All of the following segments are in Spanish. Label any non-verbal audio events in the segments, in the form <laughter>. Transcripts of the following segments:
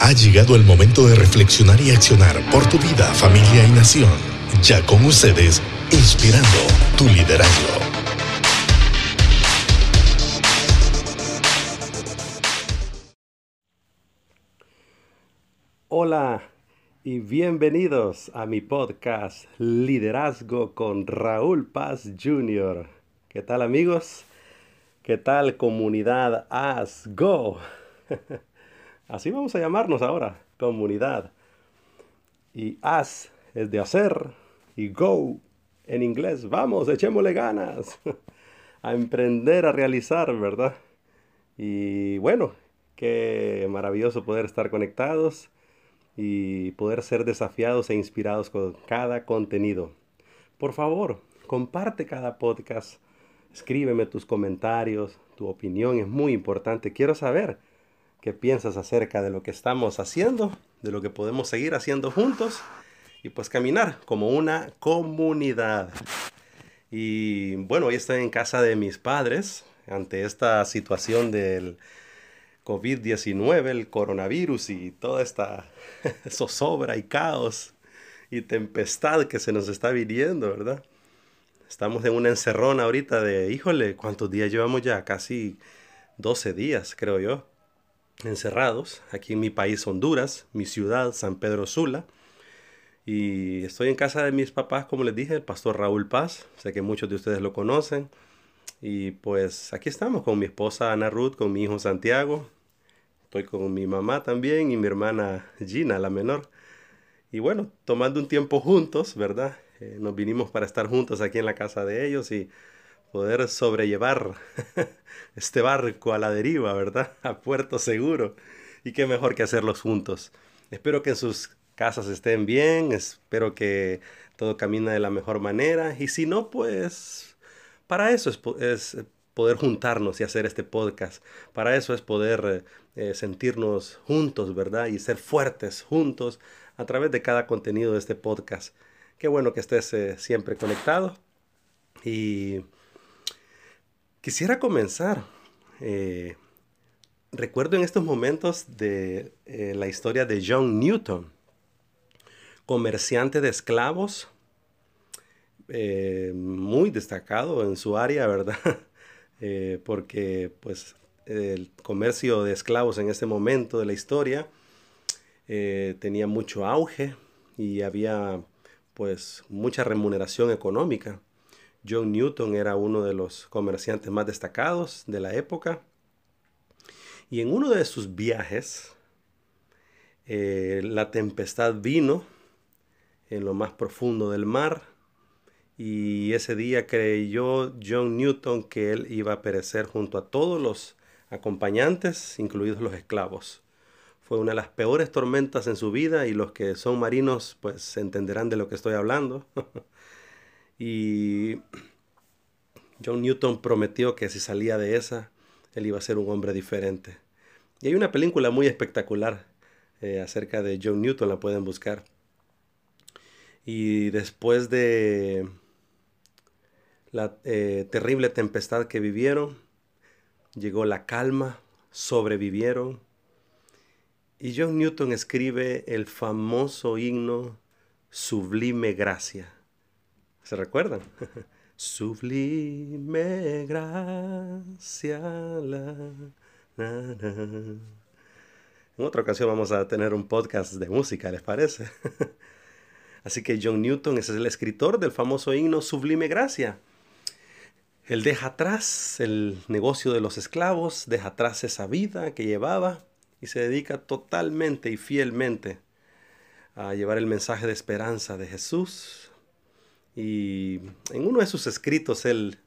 Ha llegado el momento de reflexionar y accionar por tu vida, familia y nación. Ya con ustedes, inspirando tu liderazgo. Hola y bienvenidos a mi podcast Liderazgo con Raúl Paz Jr. ¿Qué tal amigos? ¿Qué tal comunidad As Go? <laughs> Así vamos a llamarnos ahora, comunidad. Y As es de hacer y Go en inglés. Vamos, echémosle ganas <laughs> a emprender, a realizar, ¿verdad? Y bueno, qué maravilloso poder estar conectados y poder ser desafiados e inspirados con cada contenido. Por favor, comparte cada podcast Escríbeme tus comentarios, tu opinión es muy importante. Quiero saber piensas acerca de lo que estamos haciendo, de lo que podemos seguir haciendo juntos y pues caminar como una comunidad. Y bueno, hoy estoy en casa de mis padres ante esta situación del COVID-19, el coronavirus y toda esta <laughs> zozobra y caos y tempestad que se nos está viniendo, ¿verdad? Estamos en una encerrona ahorita de, híjole, ¿cuántos días llevamos ya? Casi 12 días, creo yo, encerrados aquí en mi país, Honduras, mi ciudad, San Pedro Sula. Y estoy en casa de mis papás, como les dije, el pastor Raúl Paz. Sé que muchos de ustedes lo conocen. Y pues aquí estamos con mi esposa Ana Ruth, con mi hijo Santiago. Estoy con mi mamá también y mi hermana Gina, la menor. Y bueno, tomando un tiempo juntos, ¿verdad? Eh, nos vinimos para estar juntos aquí en la casa de ellos y poder sobrellevar <laughs> este barco a la deriva, ¿verdad? <laughs> A puerto seguro. Y qué mejor que hacerlos juntos. Espero que en sus casas estén bien, espero que todo camine de la mejor manera. Y si no, pues para eso es, poder juntarnos y hacer este podcast. Para eso es poder eh, sentirnos juntos, ¿verdad? Y ser fuertes juntos a través de cada contenido de este podcast. Qué bueno que estés eh, siempre conectado. Y quisiera comenzar. Eh, recuerdo en estos momentos de eh, la historia de John Newton, comerciante de esclavos, muy destacado en su área, ¿verdad? <laughs> porque pues el comercio de esclavos en este momento de la historia tenía mucho auge y había pues mucha remuneración económica. John Newton era uno de los comerciantes más destacados de la época. Y en uno de sus viajes, eh, la tempestad vino en lo más profundo del mar y ese día creyó John Newton que él iba a perecer junto a todos los acompañantes, incluidos los esclavos. Fue una de las peores tormentas en su vida y los que son marinos pues entenderán de lo que estoy hablando. <laughs> y John Newton prometió que si salía de esa, él iba a ser un hombre diferente. Y hay una película muy espectacular eh, acerca de John Newton, la pueden buscar. Y después de la eh, terrible tempestad que vivieron, llegó la calma, sobrevivieron y John Newton escribe el famoso himno Sublime Gracia. ¿Se recuerdan? Sublime gracia. En otra ocasión vamos a tener un podcast de música, ¿les parece? <laughs> Así que John Newton es el escritor del famoso himno Sublime Gracia. Él deja atrás el negocio de los esclavos, deja atrás esa vida que llevaba y se dedica totalmente y fielmente a llevar el mensaje de esperanza de Jesús. Y en uno de sus escritos él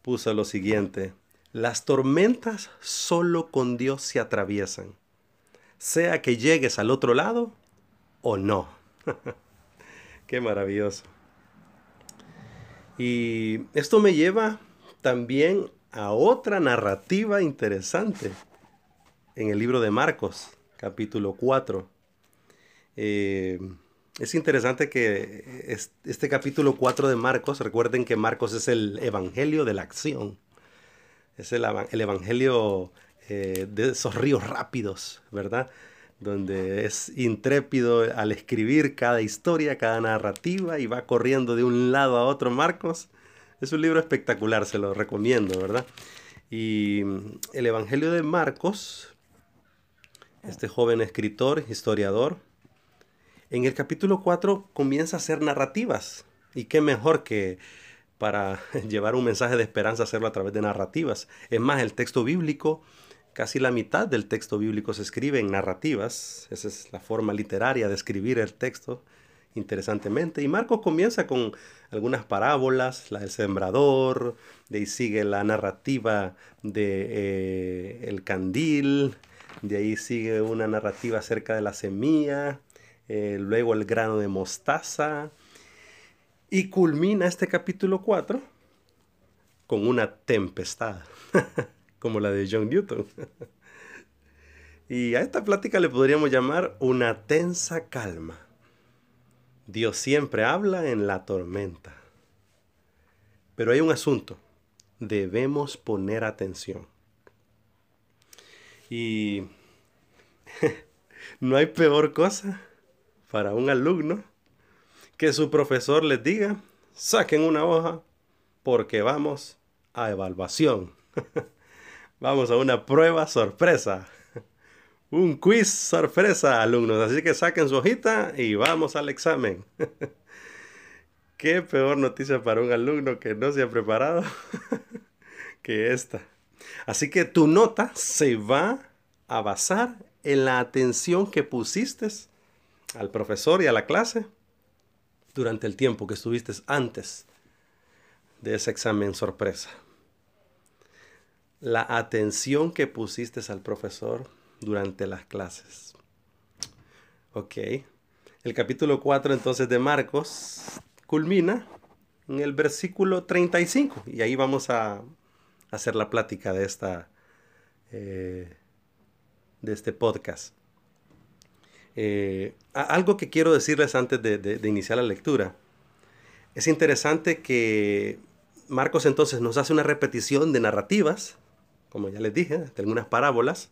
puso lo siguiente, las tormentas solo con Dios se atraviesan, sea que llegues al otro lado o no. <laughs> Qué maravilloso. Y esto me lleva también a otra narrativa interesante en el libro de Marcos, capítulo 4. Eh, es interesante que este capítulo 4 de Marcos, recuerden que Marcos es el evangelio de la acción, es el, evangelio eh, de esos ríos rápidos, ¿verdad? donde es intrépido al escribir cada historia, cada narrativa y va corriendo de un lado a otro Marcos. Es un libro espectacular, se lo recomiendo, ¿verdad? Y el Evangelio de Marcos, este joven escritor, historiador, en el capítulo 4 comienza a hacer narrativas. Y qué mejor que para <laughs> llevar un mensaje de esperanza hacerlo a través de narrativas. Es más, el texto bíblico, casi la mitad del texto bíblico se escribe en narrativas. Esa es la forma literaria de escribir el texto, interesantemente. Y Marcos comienza con algunas parábolas, la del sembrador, de ahí sigue la narrativa de eh, el candil, de ahí sigue una narrativa acerca de la semilla, eh, luego el grano de mostaza, y culmina este capítulo 4 con una tempestad, <laughs> como la de John Newton. <laughs> y a esta plática le podríamos llamar una tensa calma. Dios siempre habla en la tormenta. Pero hay un asunto. Debemos poner atención. Y <laughs> no hay peor cosa para un alumno que su profesor les diga, saquen una hoja porque vamos a evaluación. <laughs> vamos a una prueba sorpresa. <laughs> Un quiz sorpresa, alumnos. Así que saquen su hojita y vamos al examen. <laughs> Qué peor noticia para un alumno que no se ha preparado que esta. Así que tu nota se va a basar en la atención que pusiste al profesor y a la clase durante el tiempo que estuviste antes de ese examen sorpresa. La atención que pusiste al profesor durante las clases. Ok. El capítulo 4 entonces de Marcos culmina en el versículo 35 y ahí vamos a hacer la plática de esta eh, de este podcast. Eh, algo que quiero decirles antes de, iniciar la lectura. Es interesante que Marcos entonces nos hace una repetición de narrativas, como ya les dije, de algunas parábolas,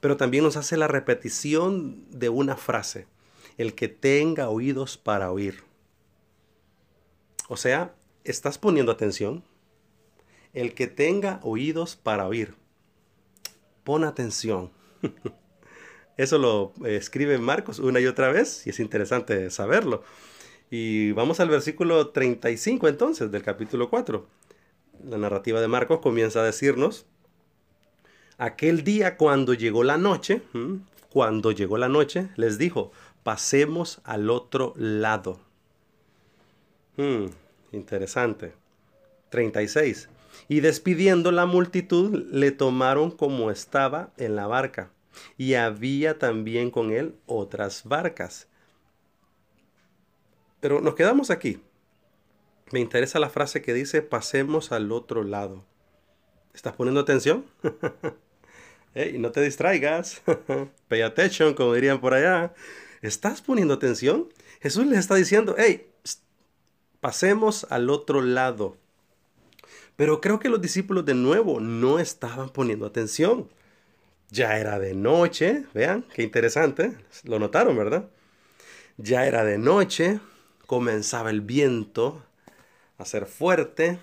pero también nos hace la repetición de una frase, el que tenga oídos para oír. O sea, ¿estás poniendo atención? El que tenga oídos para oír. Pon atención. <laughs> Eso lo eh, escribe Marcos una y otra vez y es interesante saberlo. Y vamos al versículo 35 entonces del capítulo 4. La narrativa de Marcos comienza a decirnos, aquel día cuando llegó la noche, cuando llegó la noche, les dijo, pasemos al otro lado. Hmm, interesante. 36. Y despidiendo la multitud, le tomaron como estaba en la barca y había también con él otras barcas. Pero nos quedamos aquí. Me interesa la frase que dice, pasemos al otro lado. ¿Estás poniendo atención? <laughs> hey, no te distraigas. <laughs> Pay attention, como dirían por allá. ¿Estás poniendo atención? Jesús les está diciendo, hey, pasemos al otro lado. Pero creo que los discípulos de nuevo no estaban poniendo atención. Ya era de noche, vean, qué interesante, lo notaron, ¿verdad? Ya era de noche, comenzaba el viento a ser fuerte,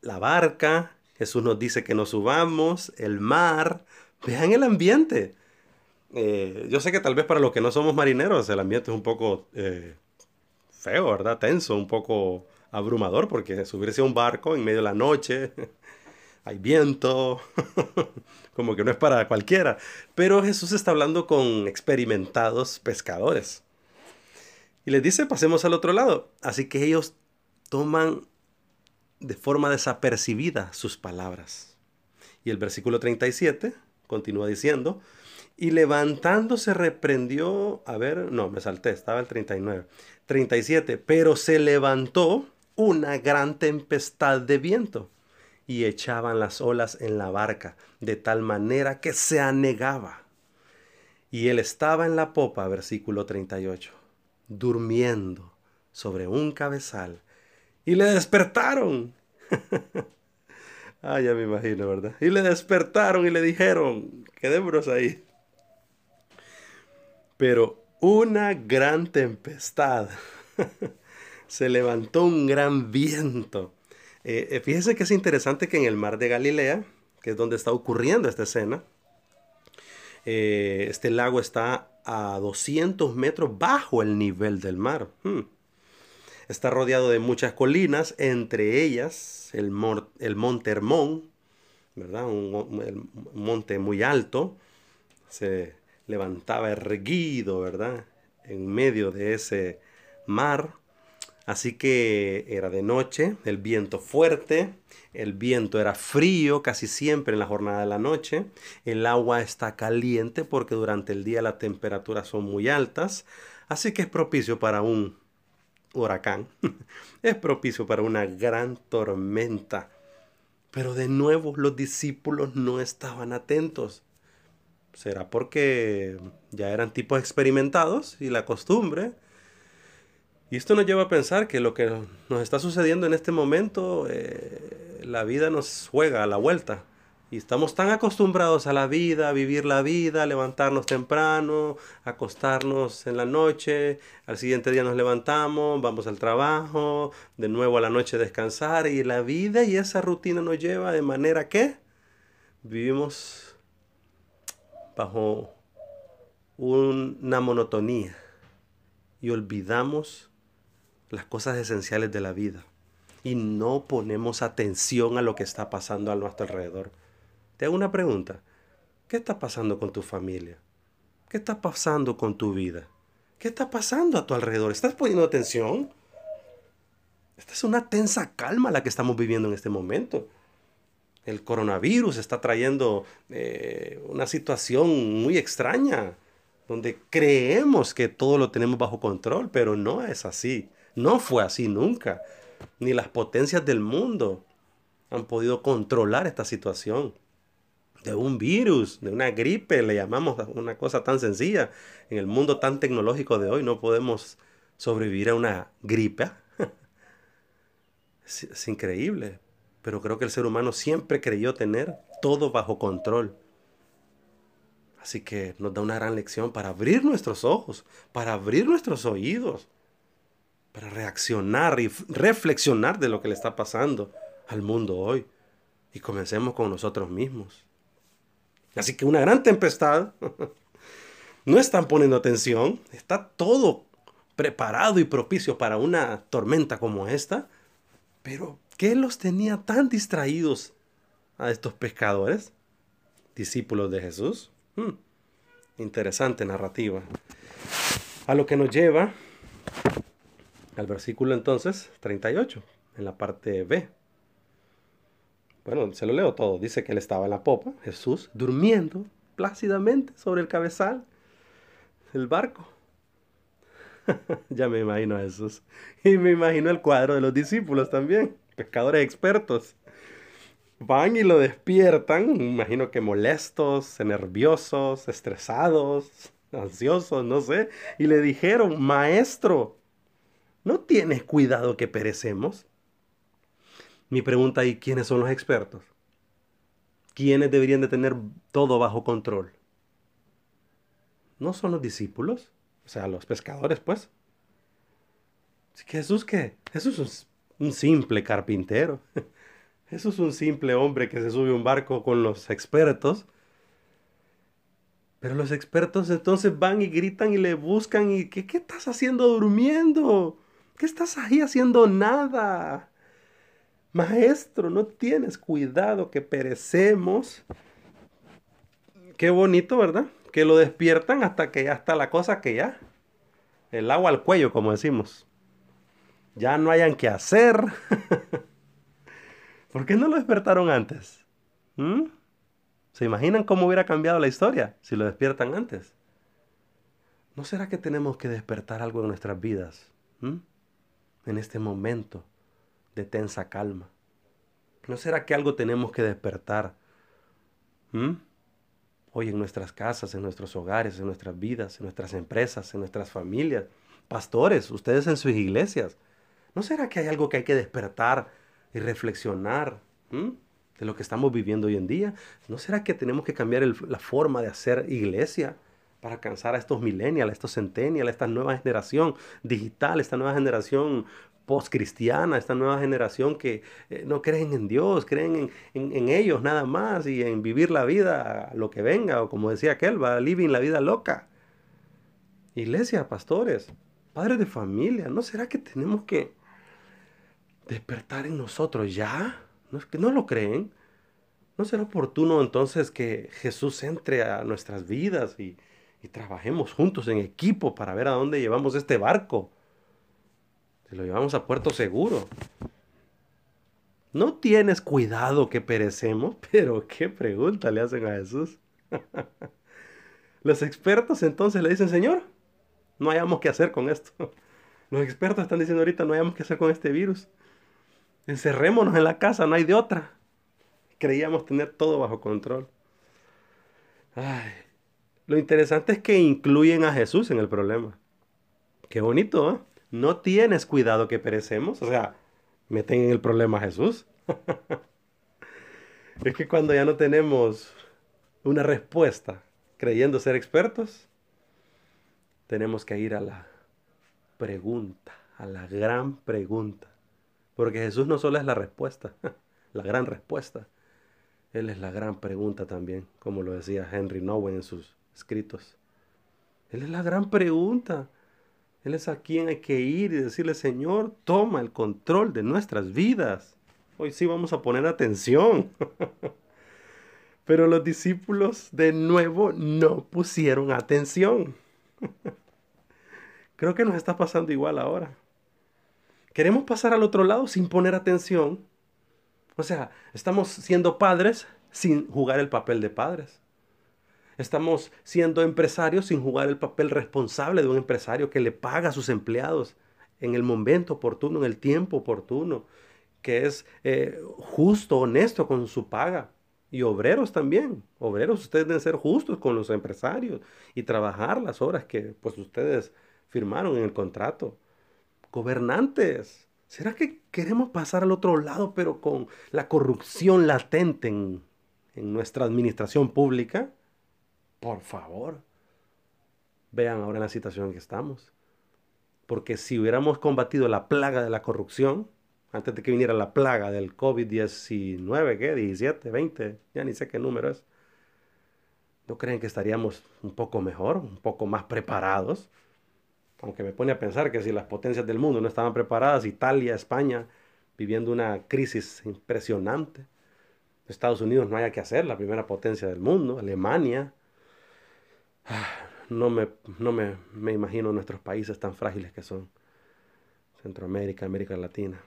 la barca, Jesús nos dice que nos subamos, el mar, vean el ambiente. Eh, yo sé que tal vez para los que no somos marineros el ambiente es un poco eh, feo, ¿verdad? Tenso, un poco abrumador, porque subirse a un barco en medio de la noche, <laughs> hay viento, <laughs> como que no es para cualquiera. Pero Jesús está hablando con experimentados pescadores. Y les dice, pasemos al otro lado. Así que ellos toman de forma desapercibida sus palabras. Y el versículo 37 continúa diciendo, y levantándose reprendió, a ver, no, me salté, estaba el 39. 37, pero se levantó una gran tempestad de viento y echaban las olas en la barca, de tal manera que se anegaba. Y él estaba en la popa, versículo 38, durmiendo sobre un cabezal, y le despertaron. <laughs> ah, ya me imagino, ¿verdad? Y le despertaron y le dijeron, quedémonos ahí. Pero una gran tempestad. <laughs> Se levantó un gran viento. Eh, eh, fíjese que es interesante que en el mar de Galilea, que es donde está ocurriendo esta escena, eh, este lago está a 200 metros bajo el nivel del mar. Hmm. Está rodeado de muchas colinas, entre ellas el, el monte Hermón, ¿verdad? Un, monte muy alto, se levantaba erguido, ¿verdad? En medio de ese mar. Así que era de noche, el viento fuerte, el viento era frío casi siempre en la jornada de la noche, el agua está caliente porque durante el día las temperaturas son muy altas, así que es propicio para un huracán, <laughs> es propicio para una gran tormenta. Pero de nuevo los discípulos no estaban atentos. ¿Será porque ya eran tipos experimentados y la costumbre y esto nos lleva a pensar que lo que nos está sucediendo en este momento, eh, la vida nos juega a la vuelta. Y estamos tan acostumbrados a la vida, a vivir la vida, a levantarnos temprano, acostarnos en la noche, al siguiente día nos levantamos, vamos al trabajo, de nuevo a la noche descansar y la vida y esa rutina nos lleva de manera que vivimos bajo una monotonía y olvidamos las cosas esenciales de la vida y no ponemos atención a lo que está pasando a nuestro alrededor. Te hago una pregunta. ¿Qué está pasando con tu familia? ¿Qué está pasando con tu vida? ¿Qué está pasando a tu alrededor? ¿Estás poniendo atención? Esta es una tensa calma la que estamos viviendo en este momento. El coronavirus está trayendo eh, una situación muy extraña, donde creemos que todo lo tenemos bajo control, pero no es así. No fue así nunca. Ni las potencias del mundo han podido controlar esta situación. De un virus, de una gripe, le llamamos una cosa tan sencilla. En el mundo tan tecnológico de hoy no podemos sobrevivir a una gripe. <laughs> es, es increíble. Pero creo que el ser humano siempre creyó tener todo bajo control. Así que nos da una gran lección para abrir nuestros ojos, para abrir nuestros oídos, para reaccionar y reflexionar de lo que le está pasando al mundo hoy. Y comencemos con nosotros mismos. Así que una gran tempestad. <laughs> no están poniendo atención. Está todo preparado y propicio para una tormenta como esta. Pero, ¿qué los tenía tan distraídos a estos pescadores? Discípulos de Jesús. Hmm, interesante narrativa. A lo que nos lleva al versículo entonces 38, en la parte B. Bueno, se lo leo todo. Dice que él estaba en la popa, Jesús, durmiendo plácidamente sobre el cabezal del barco. <laughs> ya me imagino a Jesús. Y me imagino el cuadro de los discípulos también, pescadores expertos. Van y lo despiertan, imagino que molestos, nerviosos, estresados, ansiosos, no sé. Y le dijeron, maestro, ¿No tienes cuidado que perecemos? Mi pregunta ahí, ¿quiénes son los expertos? ¿Quiénes deberían de tener todo bajo control? ¿No son los discípulos? O sea, los pescadores, pues. ¿Jesús qué? Jesús es un simple carpintero. <laughs> Jesús es un simple hombre que se sube a un barco con los expertos. Pero los expertos entonces van y gritan y le buscan y ¿qué, qué estás haciendo durmiendo? ¿Qué estás ahí haciendo nada? Maestro, no tienes cuidado que perecemos. Qué bonito, ¿verdad? Que lo despiertan hasta que ya está la cosa que ya. El agua al cuello, como decimos. Ya no hayan que hacer. <laughs> ¿Por qué no lo despertaron antes? ¿Mm? ¿Se imaginan cómo hubiera cambiado la historia si lo despiertan antes? ¿No será que tenemos que despertar algo en nuestras vidas? ¿Mm? En este momento de tensa calma? ¿No será que algo tenemos que despertar? ¿Mm? Hoy en nuestras casas, en nuestros hogares, en nuestras vidas, en nuestras empresas, en nuestras familias. Pastores, ustedes en sus iglesias. ¿No será que hay algo que hay que despertar y reflexionar de lo que estamos viviendo hoy en día? ¿No será que tenemos que cambiar la forma de hacer iglesia? Para alcanzar a estos millennials, a estos centennials, a esta nueva generación digital, esta nueva generación post-cristiana, esta nueva generación que eh, no creen en Dios, creen en, ellos nada más y en vivir la vida, lo que venga, o como decía aquel, va living la vida loca. Iglesia, pastores, padres de familia, ¿no será que tenemos que despertar en nosotros ya? ¿No es que no lo creen? ¿No será oportuno entonces que Jesús entre a nuestras vidas y, y trabajemos juntos en equipo para ver a dónde llevamos este barco? Se lo llevamos a puerto seguro. ¿No tienes cuidado que perecemos? <laughs> Pero qué pregunta le hacen a Jesús. <laughs> Los expertos entonces le dicen, Señor, no hayamos qué hacer con esto. <laughs> Los expertos están diciendo ahorita, no hayamos qué hacer con este virus. Encerrémonos en la casa, no hay de otra. Creíamos tener todo bajo control. Ay, lo interesante es que incluyen a Jesús en el problema. Qué bonito, ¿eh? no tienes cuidado que perecemos. O sea, meten en el problema a Jesús. <laughs> es que cuando ya no tenemos una respuesta creyendo ser expertos, tenemos que ir a la pregunta, a la gran pregunta. Porque Jesús no solo es la respuesta, <laughs> la gran respuesta. Él es la gran pregunta también, como lo decía Henry Nowen en sus escritos. Él es la gran pregunta. Él es a quien hay que ir y decirle, Señor, toma el control de nuestras vidas. Hoy sí vamos a poner atención. <laughs> Pero los discípulos de nuevo no pusieron atención. <laughs> Creo que nos está pasando igual ahora. Queremos pasar al otro lado sin poner atención. O sea, estamos siendo padres sin jugar el papel de padres. Estamos siendo empresarios sin jugar el papel responsable de un empresario que le paga a sus empleados en el momento oportuno, en el tiempo oportuno, que es eh, justo, honesto con su paga. Y obreros también. Obreros, ustedes deben ser justos con los empresarios y trabajar las horas que pues ustedes firmaron en el contrato. Gobernantes, ¿será que queremos pasar al otro lado pero con la corrupción latente en, en nuestra administración pública? Por favor, vean ahora la situación en que estamos. Porque si hubiéramos combatido la plaga de la corrupción, antes de que viniera la plaga del COVID-19, ¿qué? 17, 20, ya ni sé qué número es. ¿No creen que estaríamos un poco mejor, un poco más preparados? Aunque me pone a pensar que si las potencias del mundo no estaban preparadas, Italia, España, viviendo una crisis impresionante. Estados Unidos no haya que hacer, la primera potencia del mundo, Alemania, no me, no me, me imagino nuestros países tan frágiles que son. Centroamérica, América Latina.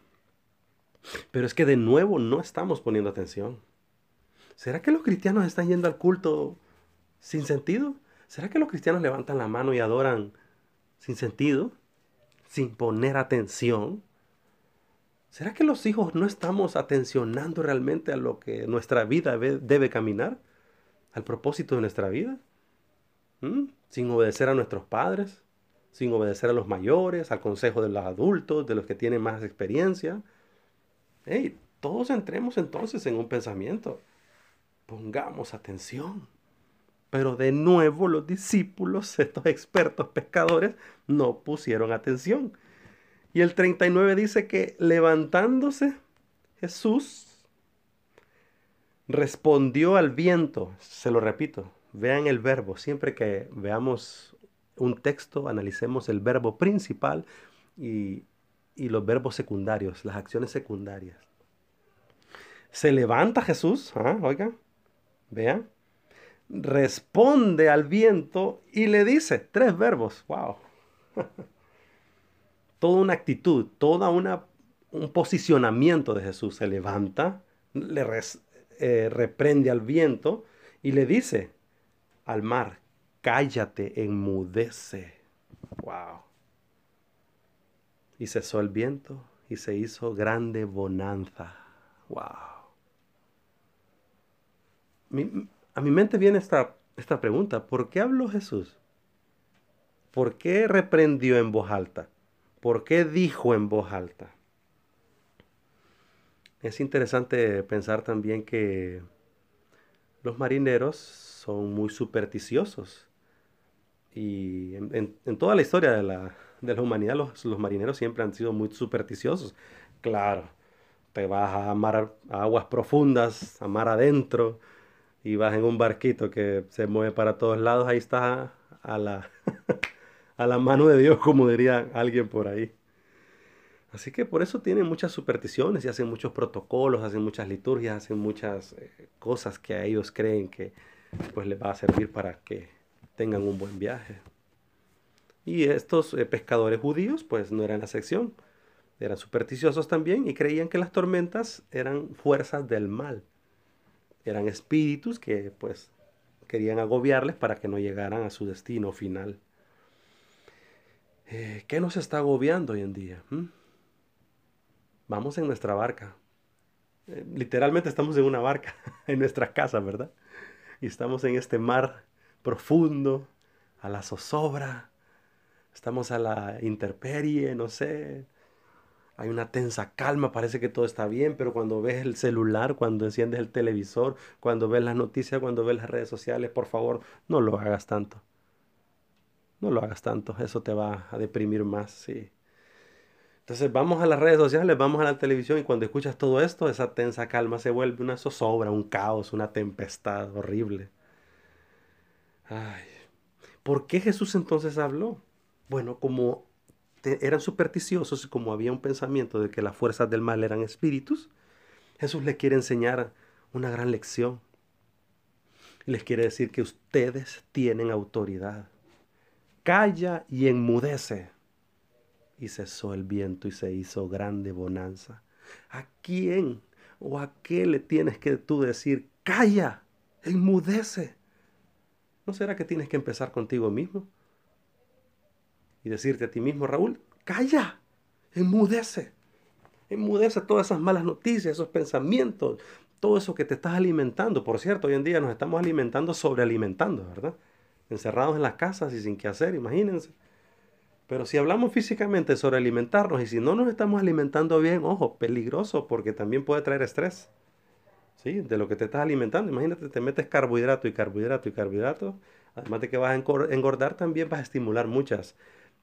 Pero es que de nuevo no estamos poniendo atención. ¿Será que los cristianos están yendo al culto sin sentido? ¿Será que los cristianos levantan la mano y adoran sin sentido? Sin poner atención. ¿Será que los hijos no estamos atencionando realmente a lo que nuestra vida debe caminar? ¿Al propósito de nuestra vida? ¿Mm? sin obedecer a nuestros padres, sin obedecer a los mayores, al consejo de los adultos, de los que tienen más experiencia. Hey, todos entremos entonces en un pensamiento. Pongamos atención. Pero de nuevo los discípulos, <laughs> estos expertos pescadores, no pusieron atención. Y el 39 dice que levantándose Jesús respondió al viento, se lo repito, vean el verbo. Siempre que veamos un texto, analicemos el verbo principal y, los verbos secundarios, las acciones secundarias. Se levanta Jesús, ¿ah? oigan, vean, responde al viento y le dice, tres verbos, wow. <laughs> Toda una actitud, toda un posicionamiento de Jesús. Se levanta, le eh, reprende al viento y le dice, al mar, cállate, enmudece. Wow. Y cesó el viento y se hizo grande bonanza. Wow. a mi mente viene esta, esta pregunta, ¿por qué habló Jesús? ¿Por qué reprendió en voz alta? ¿Por qué dijo en voz alta? Es interesante pensar también que los marineros son muy supersticiosos. Y en, toda la historia de la, de la humanidad los, los, marineros siempre han sido muy supersticiosos. Claro, te vas a, mar, a aguas profundas, a mar adentro, y vas en un barquito que se mueve para todos lados, ahí estás a la, <laughs> a la mano de Dios, como diría alguien por ahí. Así que por eso tienen muchas supersticiones y hacen muchos protocolos, hacen muchas liturgias, hacen muchas eh, cosas que a ellos creen que pues les va a servir para que tengan un buen viaje. Y estos eh, pescadores judíos pues no eran la sección, eran supersticiosos también y creían que las tormentas eran fuerzas del mal, eran espíritus que pues querían agobiarles para que no llegaran a su destino final. Eh, ¿Qué nos está agobiando hoy en día? ¿Mm? Vamos en nuestra barca. Eh, literalmente estamos en una barca, <laughs> en nuestra casa, ¿verdad? Y estamos en este mar profundo, a la zozobra, estamos a la interperie, no sé. Hay una tensa calma, parece que todo está bien, pero cuando ves el celular, cuando enciendes el televisor, cuando ves las noticias, cuando ves las redes sociales, por favor, no lo hagas tanto. No lo hagas tanto, eso te va a deprimir más, sí. Entonces vamos a las redes sociales, vamos a la televisión y cuando escuchas todo esto, esa tensa calma se vuelve una zozobra, un caos, una tempestad horrible. Ay. ¿Por qué Jesús entonces habló? Bueno, como eran supersticiosos y como había un pensamiento de que las fuerzas del mal eran espíritus, Jesús les quiere enseñar una gran lección. Y les quiere decir que ustedes tienen autoridad. Calla y enmudece y cesó el viento y se hizo grande bonanza. ¿A quién o a qué le tienes que tú decir, calla, enmudece? ¿No será que tienes que empezar contigo mismo? Y decirte a ti mismo, Raúl, calla, enmudece. Enmudece todas esas malas noticias, esos pensamientos, todo eso que te estás alimentando. Por cierto, hoy en día nos estamos alimentando sobrealimentando, ¿verdad? Encerrados en las casas y sin qué hacer, imagínense. Pero si hablamos físicamente sobre alimentarnos y si no nos estamos alimentando bien, ojo, peligroso porque también puede traer estrés. ¿Sí? De lo que te estás alimentando. Imagínate, te metes carbohidrato y carbohidrato y carbohidrato. Además de que vas a engordar, también vas a estimular muchas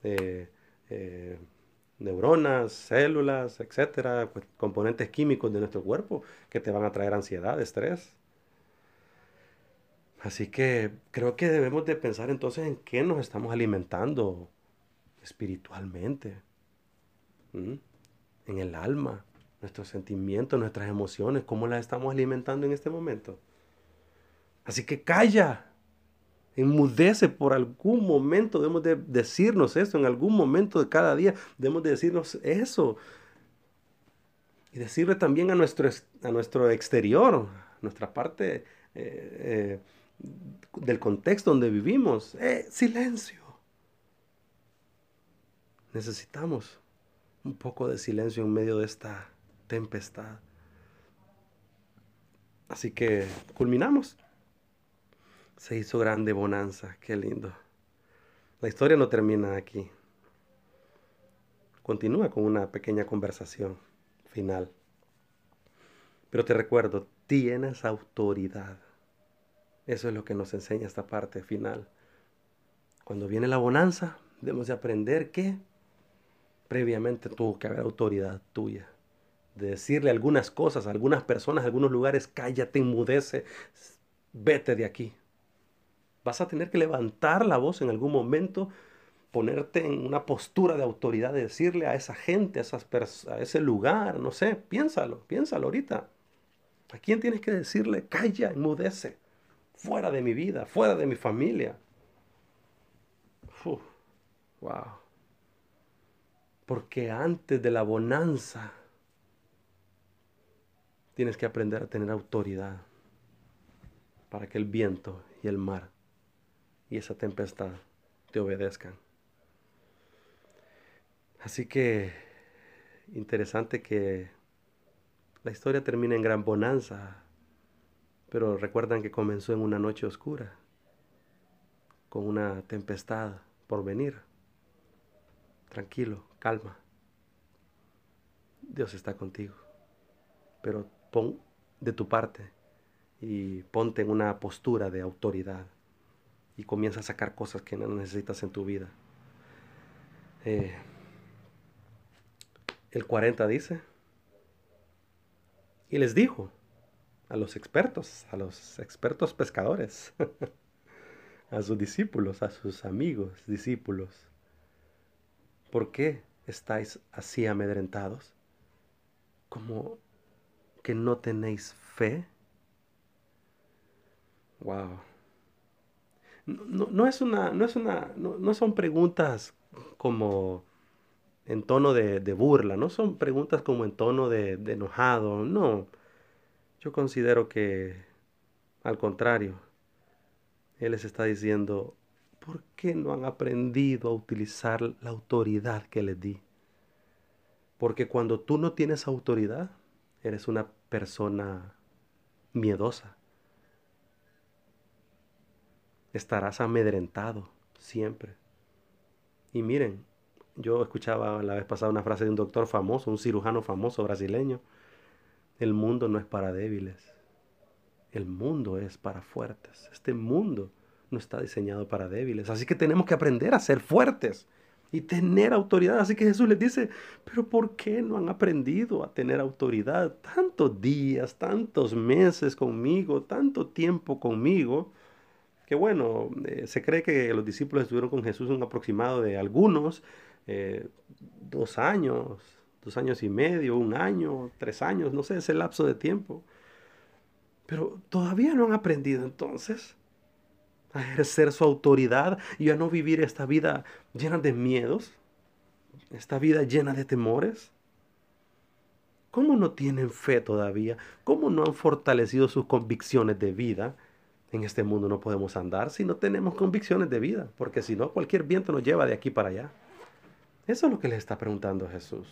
eh, eh, neuronas, células, etcétera, pues, componentes químicos de nuestro cuerpo que te van a traer ansiedad, estrés. Así que creo que debemos de pensar entonces en qué nos estamos alimentando espiritualmente, en el alma, nuestros sentimientos, nuestras emociones, cómo las estamos alimentando en este momento. Así que calla, enmudece por algún momento, debemos de decirnos eso, en algún momento de cada día debemos de decirnos eso. Y decirle también a nuestro, a nuestro exterior, nuestra parte eh, eh, del contexto donde vivimos, eh, silencio Necesitamos un poco de silencio en medio de esta tempestad. Así que culminamos. Se hizo grande bonanza, qué lindo. La historia no termina aquí. Continúa con una pequeña conversación final. Pero te recuerdo, tienes autoridad. Eso es lo que nos enseña esta parte final. Cuando viene la bonanza, debemos de aprender que previamente tuvo que haber autoridad tuya. De decirle algunas cosas a algunas personas, a algunos lugares, cállate, enmudece, vete de aquí. Vas a tener que levantar la voz en algún momento, ponerte en una postura de autoridad, de decirle a esa gente, a, esas a ese lugar, no sé, piénsalo, piénsalo ahorita. ¿A quién tienes que decirle, calla, enmudece? Fuera de mi vida, fuera de mi familia. wow. Porque antes de la bonanza tienes que aprender a tener autoridad para que el viento y el mar y esa tempestad te obedezcan. Así que interesante que la historia termina en gran bonanza, pero recuerdan que comenzó en una noche oscura, con una tempestad por venir. Tranquilo, calma. Dios está contigo. Pero pon de tu parte y ponte en una postura de autoridad y comienza a sacar cosas que no necesitas en tu vida. Eh, el 40 dice, y les dijo a los expertos, a los expertos pescadores, <laughs> a sus discípulos, a sus amigos discípulos, ¿por qué estáis así amedrentados? Como que no tenéis fe. Wow. No, es una, no es una, no, son preguntas como en tono de, burla, no son preguntas como en tono de enojado, no. Yo considero que, al contrario, Él les está diciendo, ¿por qué no han aprendido a utilizar la autoridad que les di? Porque cuando tú no tienes autoridad, eres una persona miedosa. Estarás amedrentado siempre. Y miren, yo escuchaba la vez pasada una frase de un doctor famoso, un cirujano famoso brasileño. El mundo no es para débiles. El mundo es para fuertes. Este mundo no está diseñado para débiles. Así que tenemos que aprender a ser fuertes y tener autoridad. Así que Jesús les dice, pero ¿por qué no han aprendido a tener autoridad? Tantos días, tantos meses conmigo, tanto tiempo conmigo, que bueno, eh, se cree que los discípulos estuvieron con Jesús un aproximado de algunos, eh, dos años, dos años y medio, un año, tres años, no sé, ese lapso de tiempo. Pero todavía no han aprendido entonces a ejercer su autoridad y a no vivir esta vida llena de miedos, esta vida llena de temores. ¿Cómo no tienen fe todavía? ¿Cómo no han fortalecido sus convicciones de vida? En este mundo no podemos andar si no tenemos convicciones de vida, porque si no, cualquier viento nos lleva de aquí para allá. Eso es lo que le está preguntando Jesús.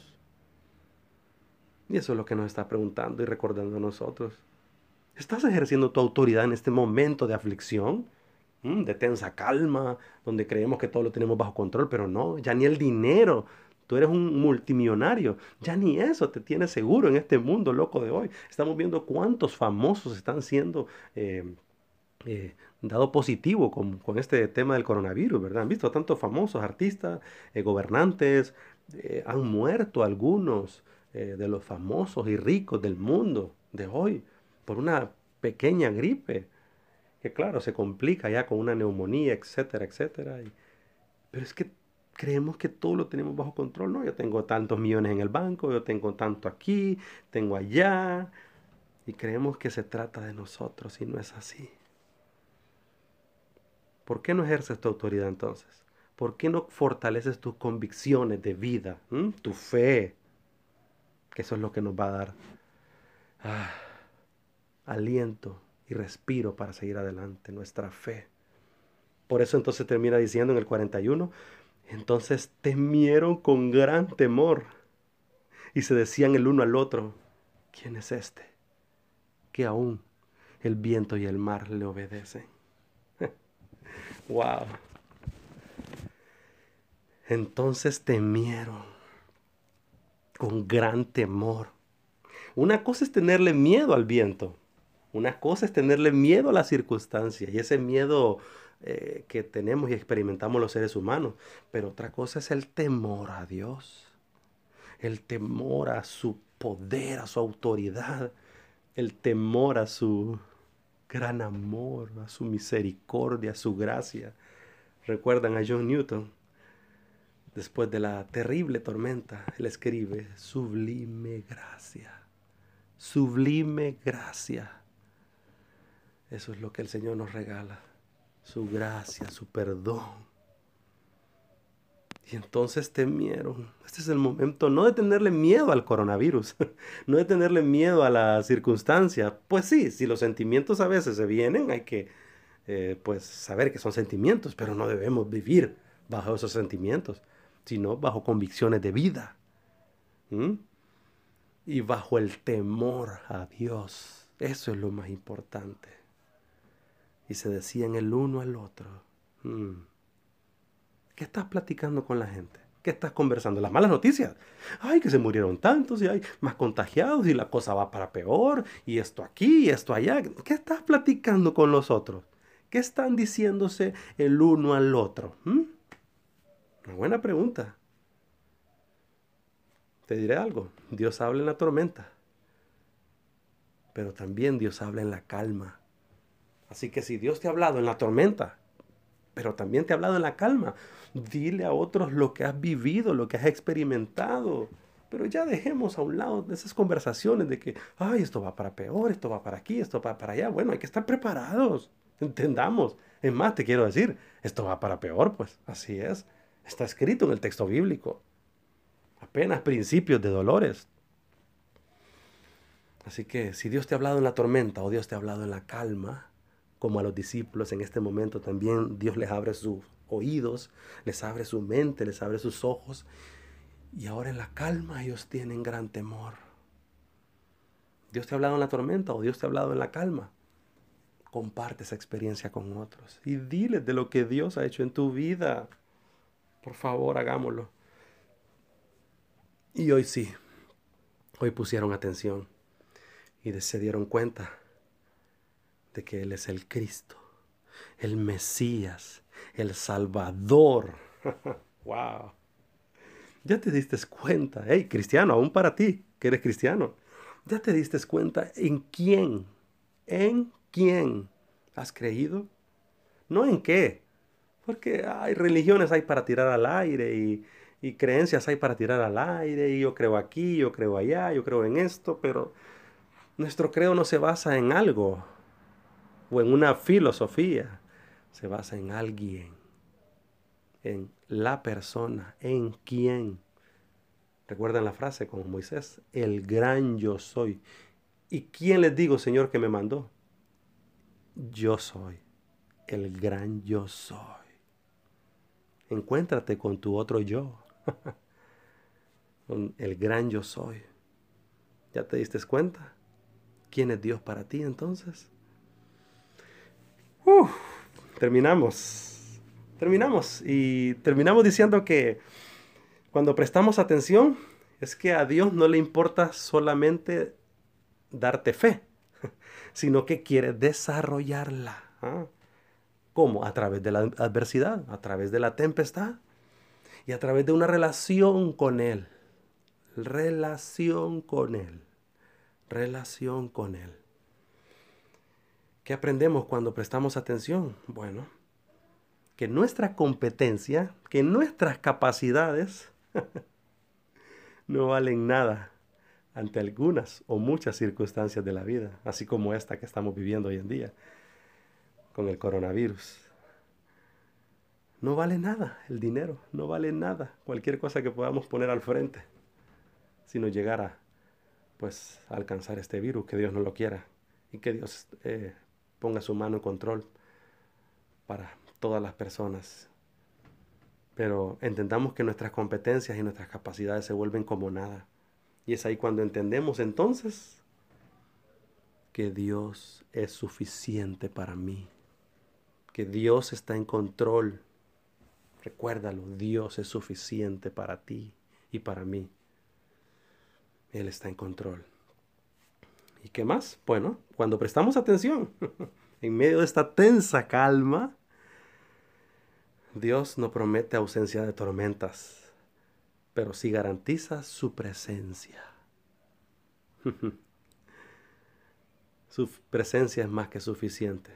Y eso es lo que nos está preguntando y recordando a nosotros. ¿Estás ejerciendo tu autoridad en este momento de aflicción? De tensa calma, donde creemos que todo lo tenemos bajo control, pero no, ya ni el dinero. Tú eres un multimillonario, ya ni eso te tiene seguro en este mundo loco de hoy. Estamos viendo cuántos famosos están siendo eh, eh, dado positivo con, este tema del coronavirus, ¿verdad? Han visto tantos famosos artistas, eh, gobernantes, han muerto algunos de los famosos y ricos del mundo de hoy por una pequeña gripe que claro, se complica ya con una neumonía, etcétera, etcétera. pero es que creemos que todo lo tenemos bajo control, ¿no? Yo tengo tantos millones en el banco, yo tengo tanto aquí, tengo allá, y creemos que se trata de nosotros y no es así. ¿Por qué no ejerces tu autoridad entonces? ¿Por qué no fortaleces tus convicciones de vida, tu fe? Que eso es lo que nos va a dar ah, aliento y respiro para seguir adelante, nuestra fe. Por eso entonces termina diciendo en el 41, entonces temieron con gran temor y se decían el uno al otro, ¿quién es este? Que aún el viento y el mar le obedecen. <laughs> wow. Entonces temieron con gran temor. Una cosa es tenerle miedo al viento una cosa es tenerle miedo a las circunstancias y ese miedo eh, que tenemos y experimentamos los seres humanos, pero otra cosa es el temor a Dios, el temor a su poder, a su autoridad, el temor a su gran amor, a su misericordia, a su gracia. Recuerdan a John Newton, después de la terrible tormenta, él escribe, sublime gracia, sublime gracia eso es lo que el Señor nos regala, su gracia, su perdón. Y entonces temieron. Este es el momento no de tenerle miedo al coronavirus, <laughs> no de tenerle miedo a la circunstancia. Pues sí, si los sentimientos a veces se vienen, hay que eh, pues saber que son sentimientos, pero no debemos vivir bajo esos sentimientos, sino bajo convicciones de vida. Y bajo el temor a Dios. Eso es lo más importante y se decían el uno al otro, mm, ¿qué estás platicando con la gente? ¿Qué estás conversando? Las malas noticias. Ay, que se murieron tantos y hay más contagiados y la cosa va para peor y esto aquí y esto allá. ¿Qué estás platicando con los otros? ¿Qué están diciéndose el uno al otro? ¿Mm? Una buena pregunta. Te diré algo, Dios habla en la tormenta, pero también Dios habla en la calma. Así que si Dios te ha hablado en la tormenta, pero también te ha hablado en la calma, dile a otros lo que has vivido, lo que has experimentado. Pero ya dejemos a un lado esas conversaciones de que, ay, esto va para peor, esto va para aquí, esto va para allá. Bueno, hay que estar preparados, entendamos. Es más, te quiero decir, esto va para peor, pues así es. Está escrito en el texto bíblico. Apenas principios de dolores. Así que si Dios te ha hablado en la tormenta o Dios te ha hablado en la calma, como a los discípulos en este momento también Dios les abre sus oídos, les abre su mente, les abre sus ojos. Y ahora en la calma ellos tienen gran temor. Dios te ha hablado en la tormenta o Dios te ha hablado en la calma. Comparte esa experiencia con otros y diles de lo que Dios ha hecho en tu vida. Por favor, hagámoslo. Y hoy sí, hoy pusieron atención y se dieron cuenta de que Él es el Cristo, el Mesías, el Salvador. <laughs> ¡Wow! Ya te diste cuenta, hey, cristiano, aún para ti, que eres cristiano, ya te diste cuenta en quién, en quién has creído, no en qué, porque hay religiones hay para tirar al aire y, creencias hay para tirar al aire y yo creo aquí, yo creo allá, yo creo en esto, pero nuestro creo no se basa en algo o en una filosofía, se basa en alguien, en la persona, en quién. Recuerdan la frase con Moisés, el gran yo soy. ¿Y quién les digo, Señor, que me mandó? Yo soy, el gran yo soy. Encuéntrate con tu otro yo. <laughs> el gran yo soy. ¿Ya te diste cuenta? ¿Quién es Dios para ti entonces? Terminamos. Terminamos. Y terminamos diciendo que cuando prestamos atención es que a Dios no le importa solamente darte fe, <laughs> sino que quiere desarrollarla. ¿ah? ¿Cómo? A través de la adversidad, a través de la tempestad y a través de una relación con Él. Relación con Él. Relación con Él. ¿Qué aprendemos cuando prestamos atención? Bueno, que nuestra competencia, que nuestras capacidades <laughs> no valen nada ante algunas o muchas circunstancias de la vida, así como esta que estamos viviendo hoy en día con el coronavirus. No vale nada el dinero, no vale nada cualquier cosa que podamos poner al frente si nos llegara pues a alcanzar este virus, que Dios no lo quiera y que Dios eh, ponga su mano en control para todas las personas. Pero entendamos que nuestras competencias y nuestras capacidades se vuelven como nada. Y es ahí cuando entendemos entonces que Dios es suficiente para mí que Dios está en control. Recuérdalo, Dios es suficiente para ti y para mí. Él está en control. ¿Y qué más? Bueno, cuando prestamos atención, <laughs> en medio de esta tensa calma, Dios no promete ausencia de tormentas, pero sí garantiza su presencia. <laughs> su presencia es más que suficiente.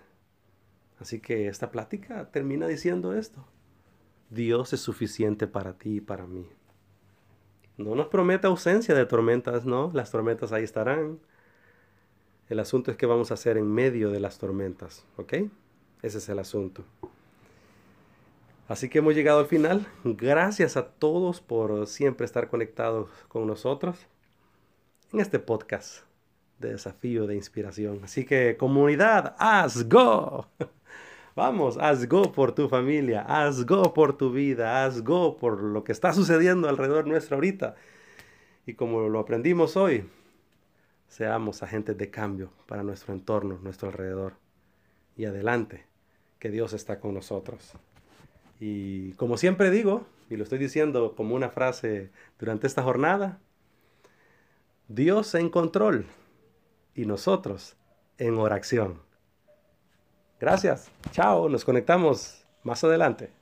Así que esta plática termina diciendo esto. Dios es suficiente para ti y para mí. No nos promete ausencia de tormentas, no, las tormentas ahí estarán. El asunto es que vamos a hacer en medio de las tormentas, ¿ok? Ese es el asunto. Así que hemos llegado al final. Gracias a todos por siempre estar conectados con nosotros en este podcast de desafío de inspiración. Así que comunidad, ¡haz go! <laughs> Vamos, haz go por tu familia, haz go por tu vida, haz go por lo que está sucediendo alrededor nuestro ahorita. Y como lo aprendimos hoy, seamos agentes de cambio para nuestro entorno, nuestro alrededor. Y adelante, que Dios está con nosotros. Y como siempre digo, y lo estoy diciendo como una frase durante esta jornada, Dios en control y nosotros en oración. Gracias. Chao. Nos conectamos más adelante.